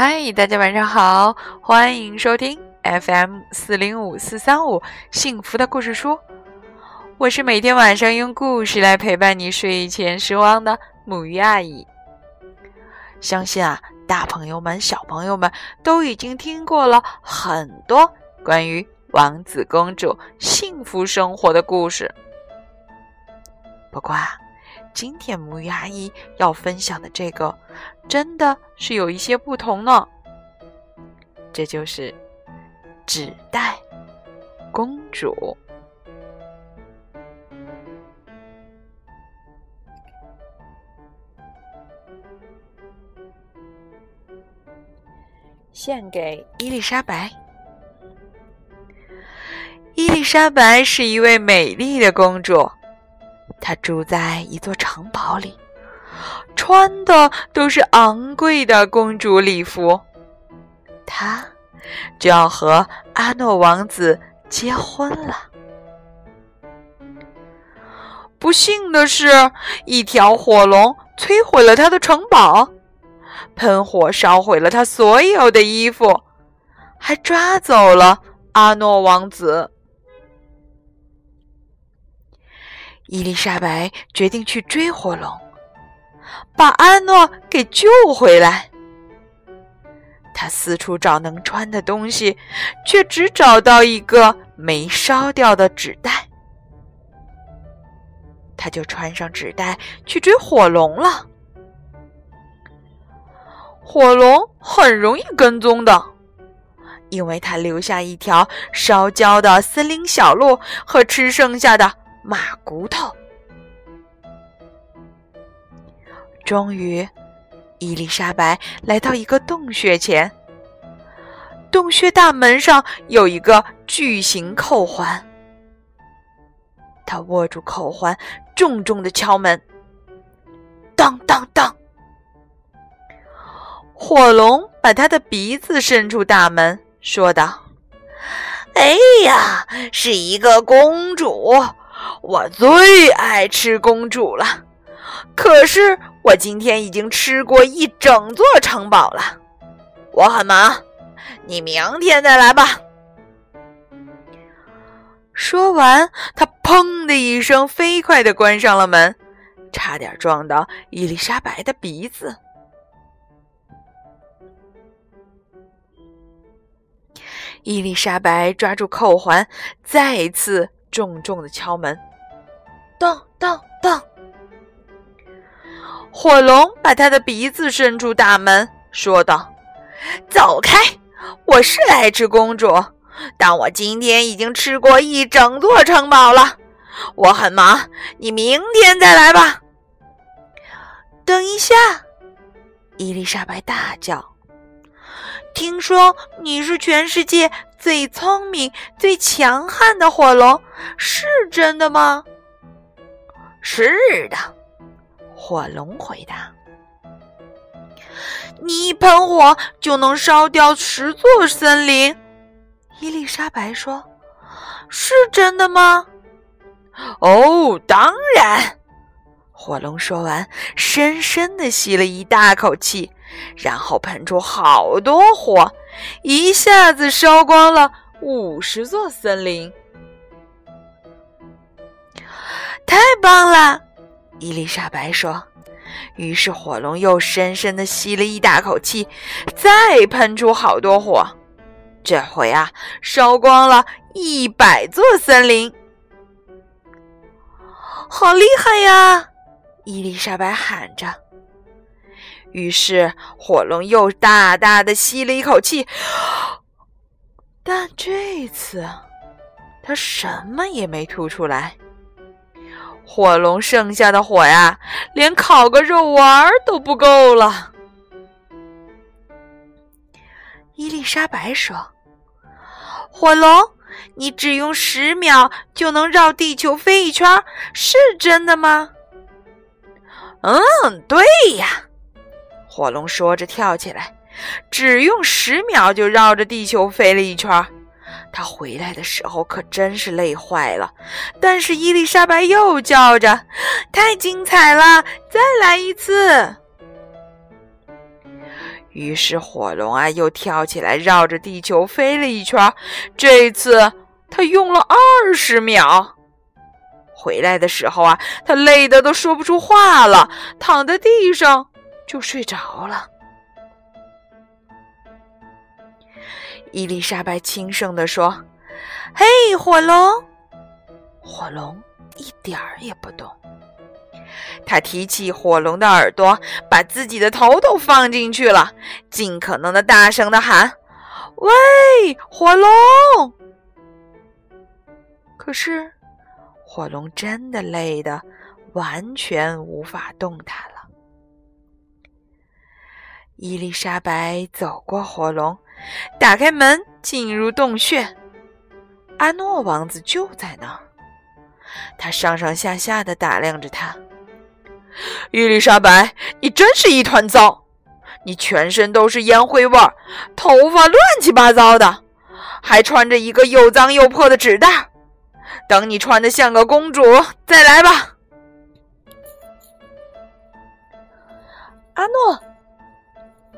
嗨，大家晚上好，欢迎收听 FM 四零五四三五幸福的故事书。我是每天晚上用故事来陪伴你睡前时光的母鱼阿姨。相信啊，大朋友们、小朋友们都已经听过了很多关于王子公主幸福生活的故事。不过啊，今天母语阿姨要分享的这个，真的是有一些不同呢。这就是纸袋公主。献给伊丽莎白。伊丽莎白是一位美丽的公主。她住在一座城堡里，穿的都是昂贵的公主礼服。她就要和阿诺王子结婚了。不幸的是，一条火龙摧毁了他的城堡，喷火烧毁了他所有的衣服，还抓走了阿诺王子。伊丽莎白决定去追火龙，把安诺给救回来。她四处找能穿的东西，却只找到一个没烧掉的纸袋。她就穿上纸袋去追火龙了。火龙很容易跟踪的，因为它留下一条烧焦的森林小路和吃剩下的。马骨头。终于，伊丽莎白来到一个洞穴前。洞穴大门上有一个巨型扣环。她握住扣环，重重的敲门。当当当！火龙把他的鼻子伸出大门，说道：“哎呀，是一个公主。”我最爱吃公主了，可是我今天已经吃过一整座城堡了。我很忙，你明天再来吧。说完，他砰的一声飞快的关上了门，差点撞到伊丽莎白的鼻子。伊丽莎白抓住扣环，再一次。重重的敲门，咚咚咚！火龙把他的鼻子伸出大门，说道：“走开！我是来吃公主，但我今天已经吃过一整座城堡了。我很忙，你明天再来吧。”等一下！伊丽莎白大叫：“听说你是全世界……”最聪明、最强悍的火龙，是真的吗？是的，火龙回答。你一喷火就能烧掉十座森林，伊丽莎白说：“是真的吗？”哦，当然。火龙说完，深深的吸了一大口气，然后喷出好多火，一下子烧光了五十座森林。太棒了，伊丽莎白说。于是火龙又深深的吸了一大口气，再喷出好多火，这回啊，烧光了一百座森林。好厉害呀！伊丽莎白喊着。于是火龙又大大的吸了一口气，但这次它什么也没吐出来。火龙剩下的火呀，连烤个肉丸儿都不够了。伊丽莎白说：“火龙，你只用十秒就能绕地球飞一圈，是真的吗？”嗯，对呀，火龙说着跳起来，只用十秒就绕着地球飞了一圈。他回来的时候可真是累坏了。但是伊丽莎白又叫着：“太精彩了，再来一次！”于是火龙啊又跳起来绕着地球飞了一圈，这次他用了二十秒。回来的时候啊，他累得都说不出话了，躺在地上就睡着了。伊丽莎白轻声地说：“嘿，火龙！”火龙一点儿也不动。他提起火龙的耳朵，把自己的头都放进去了，尽可能的大声的喊：“喂，火龙！”可是，火龙真的累得完全无法动弹了。伊丽莎白走过火龙，打开门，进入洞穴。阿诺王子就在那儿，他上上下下的打量着他。伊丽莎白，你真是一团糟！你全身都是烟灰味儿，头发乱七八糟的，还穿着一个又脏又破的纸袋。等你穿的像个公主再来吧。阿诺，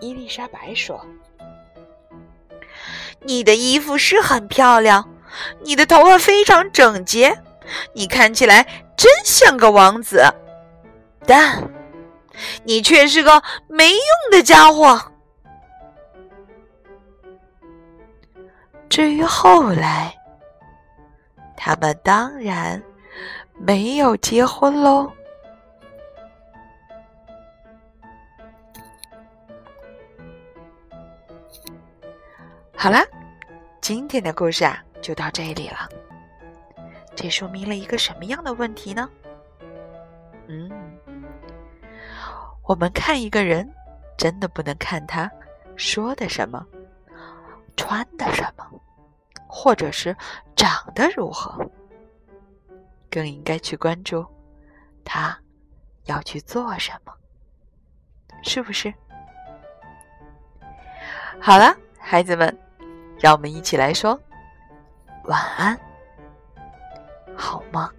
伊丽莎白说：“你的衣服是很漂亮，你的头发非常整洁，你看起来真像个王子。”但，你却是个没用的家伙。至于后来，他们当然没有结婚喽。好了，今天的故事啊，就到这里了。这说明了一个什么样的问题呢？嗯。我们看一个人，真的不能看他说的什么、穿的什么，或者是长得如何，更应该去关注他要去做什么，是不是？好了，孩子们，让我们一起来说晚安，好吗。